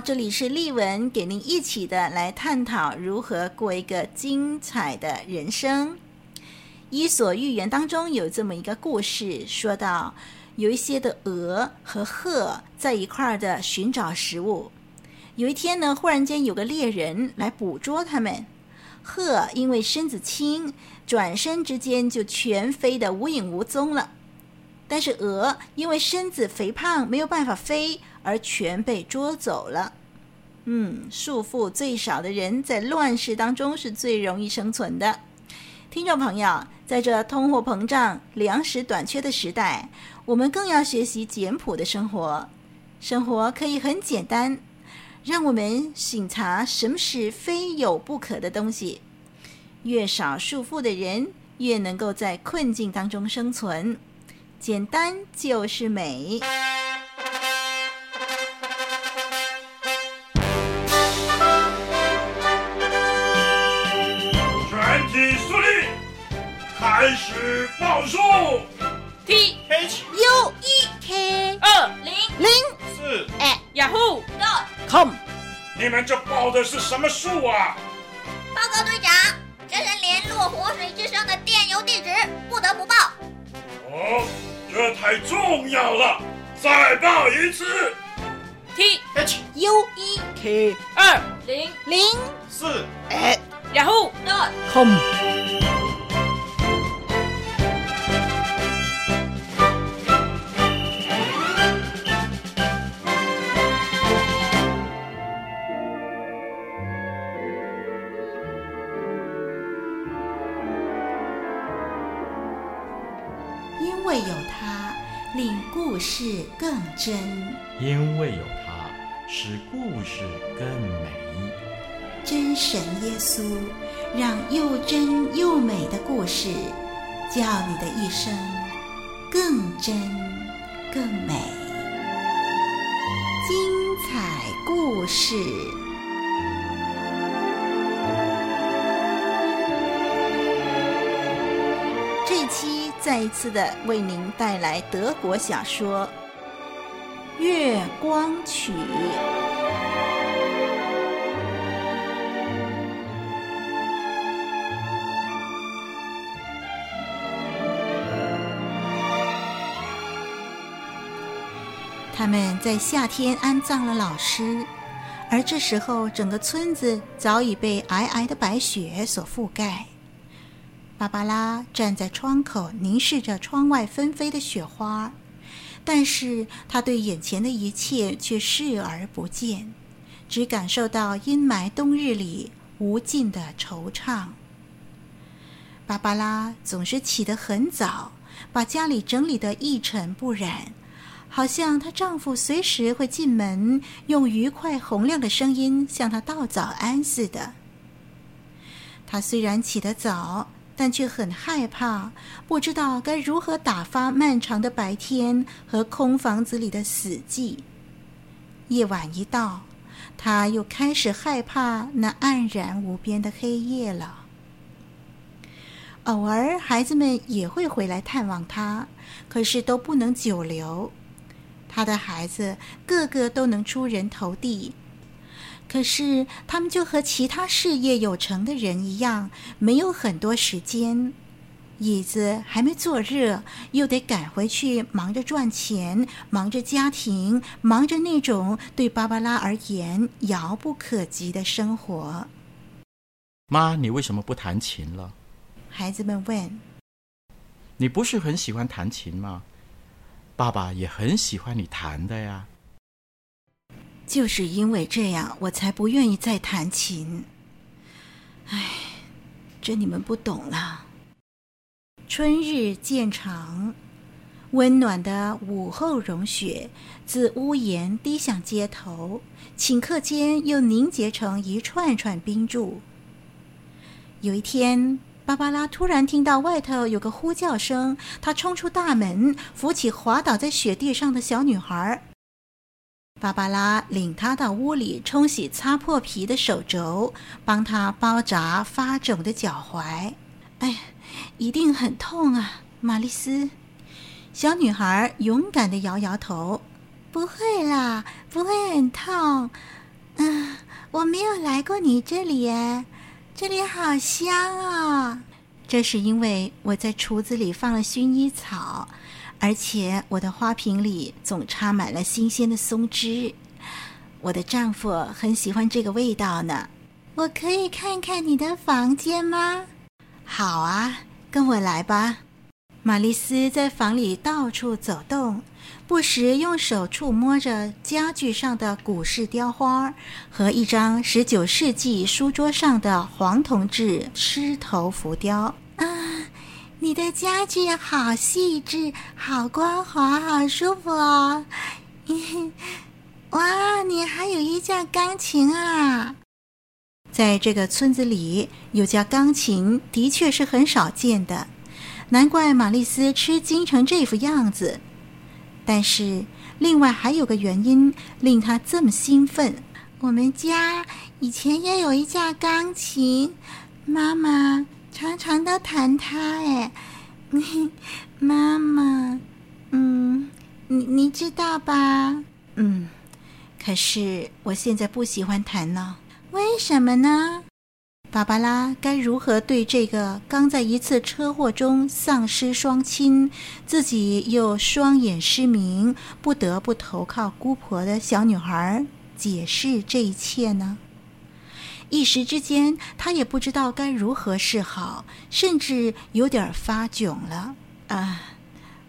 这里是丽文，给您一起的来探讨如何过一个精彩的人生。《伊索寓言》当中有这么一个故事，说到有一些的鹅和鹤在一块儿的寻找食物。有一天呢，忽然间有个猎人来捕捉它们。鹤因为身子轻，转身之间就全飞得无影无踪了。但是鹅因为身子肥胖，没有办法飞，而全被捉走了。嗯，束缚最少的人，在乱世当中是最容易生存的。听众朋友，在这通货膨胀、粮食短缺的时代，我们更要学习简朴的生活。生活可以很简单，让我们省察什么是非有不可的东西。越少束缚的人，越能够在困境当中生存。简单就是美。开始报数，T H U E K 二零零四 at Yahoo dot com。你们这报的是什么数啊？报告队长，这是联络活水之声的电邮地址，不得不报。哦，这太重要了，再报一次。T H U E K 二零零四 at Yahoo dot com。故事更真；因为有它，使故事更美。真神耶稣，让又真又美的故事，叫你的一生更真更美。精彩故事。再一次的为您带来德国小说《月光曲》。他们在夏天安葬了老师，而这时候整个村子早已被皑皑的白雪所覆盖。芭芭拉站在窗口，凝视着窗外纷飞的雪花，但是她对眼前的一切却视而不见，只感受到阴霾冬日里无尽的惆怅。芭芭拉总是起得很早，把家里整理得一尘不染，好像她丈夫随时会进门，用愉快洪亮的声音向她道早安似的。她虽然起得早，但却很害怕，不知道该如何打发漫长的白天和空房子里的死寂。夜晚一到，他又开始害怕那黯然无边的黑夜了。偶尔，孩子们也会回来探望他，可是都不能久留。他的孩子个个都能出人头地。可是，他们就和其他事业有成的人一样，没有很多时间。椅子还没坐热，又得赶回去忙着赚钱，忙着家庭，忙着那种对芭芭拉而言遥不可及的生活。妈，你为什么不弹琴了？孩子们问。你不是很喜欢弹琴吗？爸爸也很喜欢你弹的呀。就是因为这样，我才不愿意再弹琴。唉，这你们不懂了。春日渐长，温暖的午后融雪自屋檐滴向街头，顷刻间又凝结成一串串冰柱。有一天，芭芭拉突然听到外头有个呼叫声，她冲出大门，扶起滑倒在雪地上的小女孩。芭芭拉领她到屋里冲洗擦破皮的手肘，帮她包扎发肿的脚踝。哎。一定很痛啊，玛丽丝。小女孩勇敢地摇摇头：“不会啦，不会很痛。嗯，我没有来过你这里耶，这里好香啊。这是因为我在橱子里放了薰衣草，而且我的花瓶里总插满了新鲜的松枝。我的丈夫很喜欢这个味道呢。我可以看看你的房间吗？好啊。”跟我来吧，玛丽丝在房里到处走动，不时用手触摸着家具上的古式雕花和一张十九世纪书桌上的黄铜制狮头浮雕。你的家具好细致，好光滑，好舒服哦！哇，你还有一架钢琴啊！在这个村子里，有架钢琴的确是很少见的，难怪玛丽丝吃惊成这副样子。但是，另外还有个原因令她这么兴奋：我们家以前也有一架钢琴，妈妈常常都弹他。哎，妈妈，嗯，你你知道吧？嗯，可是我现在不喜欢弹了。为什么呢？芭芭拉该如何对这个刚在一次车祸中丧失双亲、自己又双眼失明、不得不投靠姑婆的小女孩解释这一切呢？一时之间，他也不知道该如何是好，甚至有点发窘了。啊，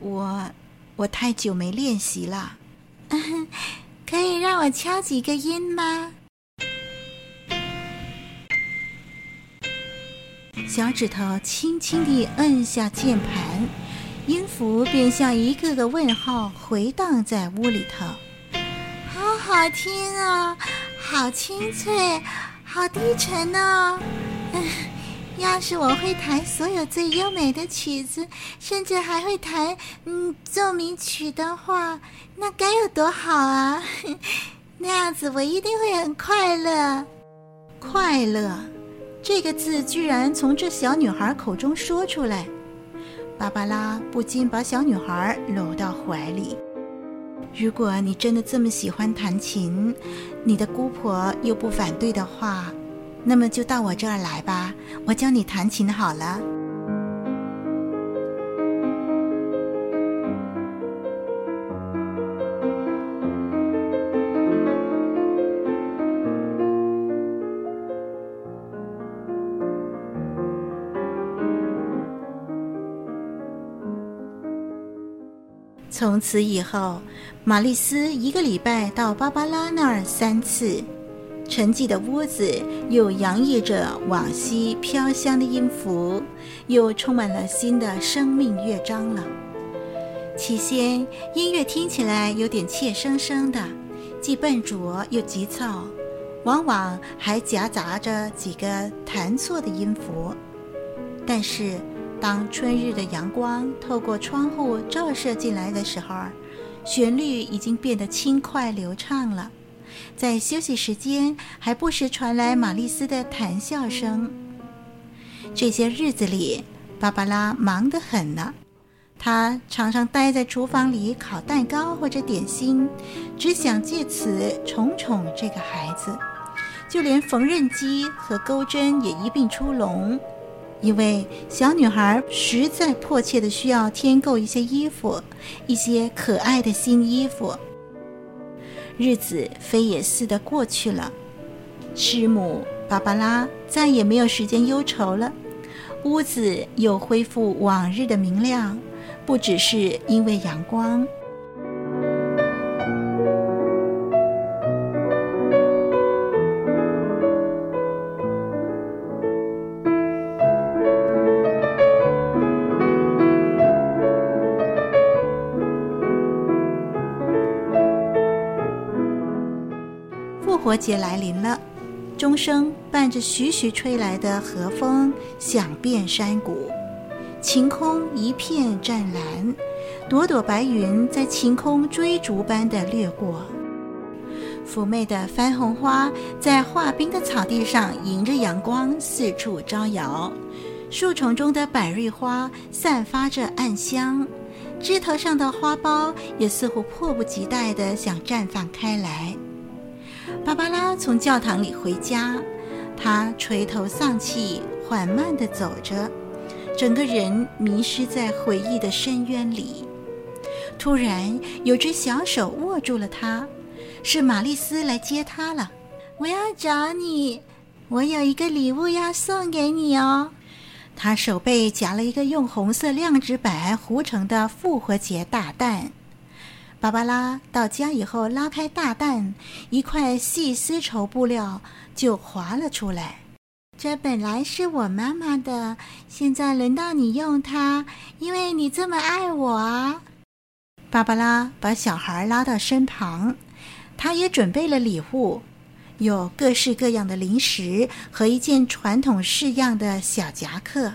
我我太久没练习了，可以让我敲几个音吗？小指头轻轻地摁下键盘，音符便像一个个问号回荡在屋里头。好好听啊，好清脆，好低沉哦。嗯，要是我会弹所有最优美的曲子，甚至还会弹嗯奏鸣曲的话，那该有多好啊！那样子我一定会很快乐，快乐。这个字居然从这小女孩口中说出来，芭芭拉不禁把小女孩搂到怀里。如果你真的这么喜欢弹琴，你的姑婆又不反对的话，那么就到我这儿来吧，我教你弹琴好了。从此以后，玛丽丝一个礼拜到芭芭拉那儿三次，沉寂的屋子又洋溢着往昔飘香的音符，又充满了新的生命乐章了。起先，音乐听起来有点怯生生的，既笨拙又急躁，往往还夹杂着几个弹错的音符，但是。当春日的阳光透过窗户照射进来的时候，旋律已经变得轻快流畅了。在休息时间，还不时传来玛丽丝的谈笑声。这些日子里，芭芭拉忙得很呢。她常常待在厨房里烤蛋糕或者点心，只想借此宠宠这个孩子。就连缝纫机和钩针也一并出笼。因为小女孩实在迫切的需要添购一些衣服，一些可爱的新衣服。日子飞也似的过去了，师母芭芭拉再也没有时间忧愁了。屋子又恢复往日的明亮，不只是因为阳光。节来临了。钟声伴着徐徐吹来的和风，响遍山谷，晴空一片湛蓝，朵朵白云在晴空追逐般的掠过。妩媚的番红花在化冰的草地上迎着阳光四处招摇，树丛中的百瑞花散发着暗香，枝头上的花苞也似乎迫不及待地想绽放开来。芭芭拉从教堂里回家，她垂头丧气，缓慢地走着，整个人迷失在回忆的深渊里。突然，有只小手握住了她，是玛丽丝来接她了。我要找你，我有一个礼物要送给你哦。她手背夹了一个用红色亮纸板糊成的复活节大蛋。芭芭拉到家以后，拉开大蛋，一块细丝绸布料就滑了出来。这本来是我妈妈的，现在轮到你用它，因为你这么爱我啊！芭芭拉把小孩拉到身旁，她也准备了礼物，有各式各样的零食和一件传统式样的小夹克。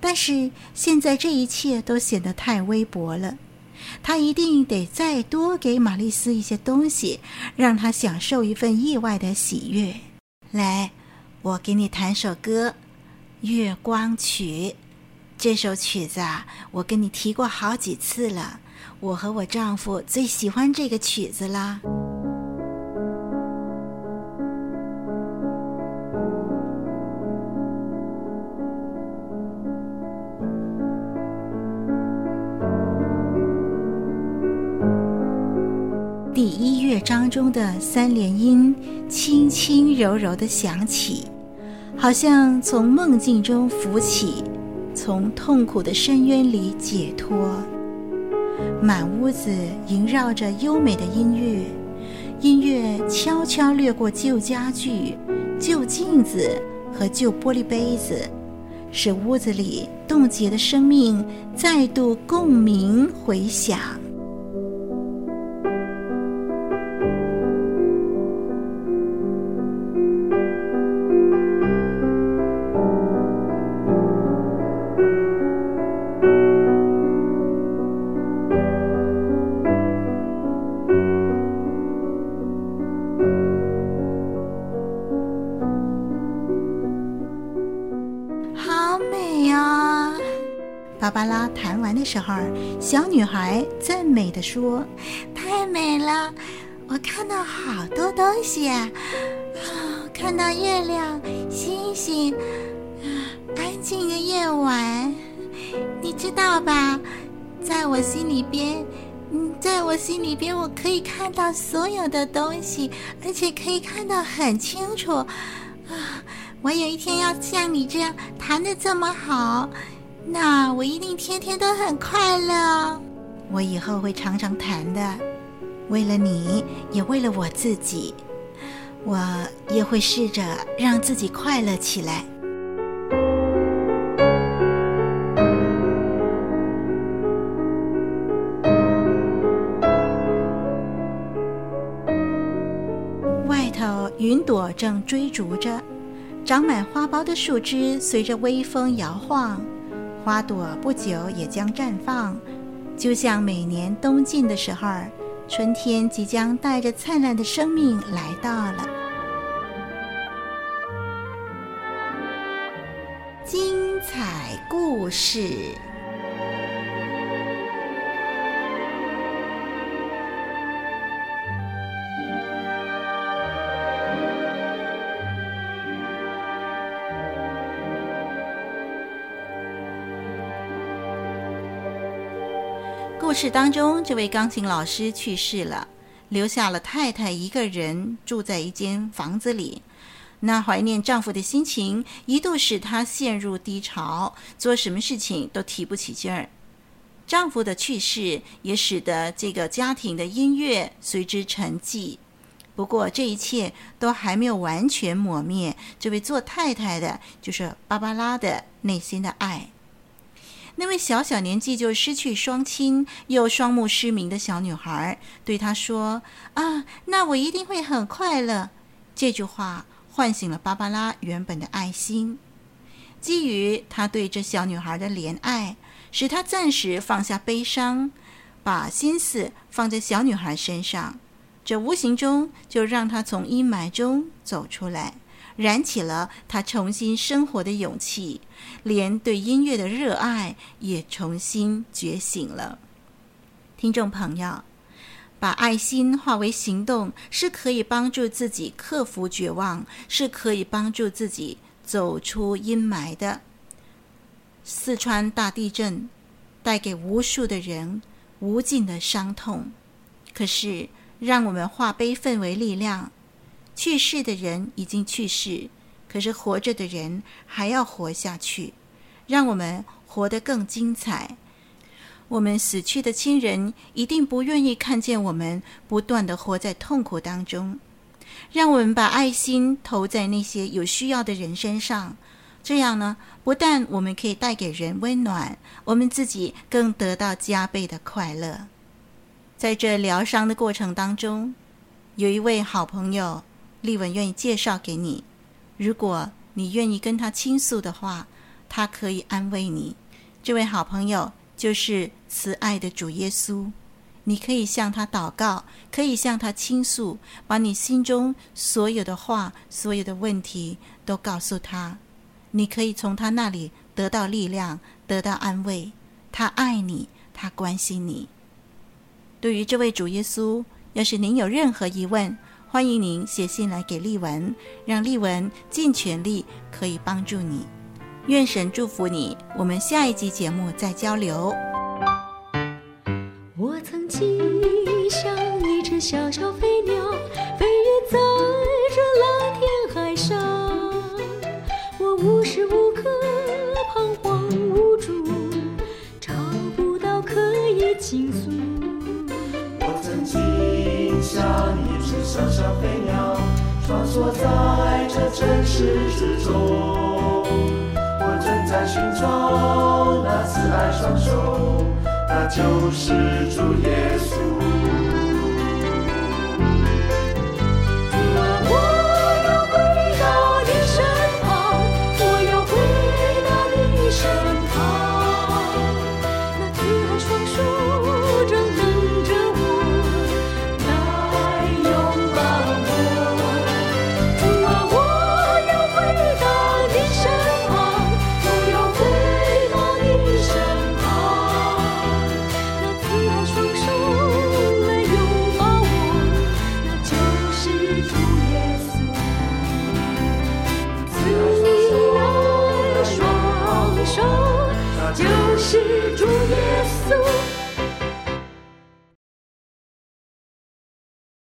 但是现在这一切都显得太微薄了。他一定得再多给玛丽丝一些东西，让她享受一份意外的喜悦。来，我给你弹首歌，《月光曲》。这首曲子啊，我跟你提过好几次了。我和我丈夫最喜欢这个曲子啦。第一乐章中的三连音轻轻柔柔地响起，好像从梦境中浮起，从痛苦的深渊里解脱。满屋子萦绕着优美的音乐，音乐悄悄掠过旧家具、旧镜子和旧玻璃杯子，使屋子里冻结的生命再度共鸣回响。小女孩赞美地说：“太美了，我看到好多东西啊！看到月亮、星星，安静的夜晚。你知道吧？在我心里边，嗯，在我心里边，我可以看到所有的东西，而且可以看到很清楚。啊，我有一天要像你这样弹得这么好。”那我一定天天都很快乐。我以后会常常弹的，为了你，也为了我自己。我也会试着让自己快乐起来。外头云朵正追逐着，长满花苞的树枝随着微风摇晃。花朵不久也将绽放，就像每年冬尽的时候，春天即将带着灿烂的生命来到了。精彩故事。故事当中，这位钢琴老师去世了，留下了太太一个人住在一间房子里。那怀念丈夫的心情一度使她陷入低潮，做什么事情都提不起劲儿。丈夫的去世也使得这个家庭的音乐随之沉寂。不过，这一切都还没有完全抹灭这位做太太的，就是芭芭拉的内心的爱。那位小小年纪就失去双亲又双目失明的小女孩，对她说：“啊，那我一定会很快乐。”这句话唤醒了芭芭拉原本的爱心。基于她对这小女孩的怜爱，使她暂时放下悲伤，把心思放在小女孩身上。这无形中就让她从阴霾中走出来。燃起了他重新生活的勇气，连对音乐的热爱也重新觉醒了。听众朋友，把爱心化为行动，是可以帮助自己克服绝望，是可以帮助自己走出阴霾的。四川大地震带给无数的人无尽的伤痛，可是让我们化悲愤为力量。去世的人已经去世，可是活着的人还要活下去，让我们活得更精彩。我们死去的亲人一定不愿意看见我们不断地活在痛苦当中。让我们把爱心投在那些有需要的人身上，这样呢，不但我们可以带给人温暖，我们自己更得到加倍的快乐。在这疗伤的过程当中，有一位好朋友。丽文愿意介绍给你，如果你愿意跟他倾诉的话，他可以安慰你。这位好朋友就是慈爱的主耶稣，你可以向他祷告，可以向他倾诉，把你心中所有的话、所有的问题都告诉他。你可以从他那里得到力量，得到安慰。他爱你，他关心你。对于这位主耶稣，要是您有任何疑问，欢迎您写信来给丽文，让丽文尽全力可以帮助你。愿神祝福你，我们下一集节目再交流。我曾经像一只小小飞鸟，飞越在这蓝天海上，我无时无刻彷徨无助，找不到可以倾诉。像一只小小飞鸟，穿梭在这城市之中。我正在寻找那慈爱双手，那就是主耶稣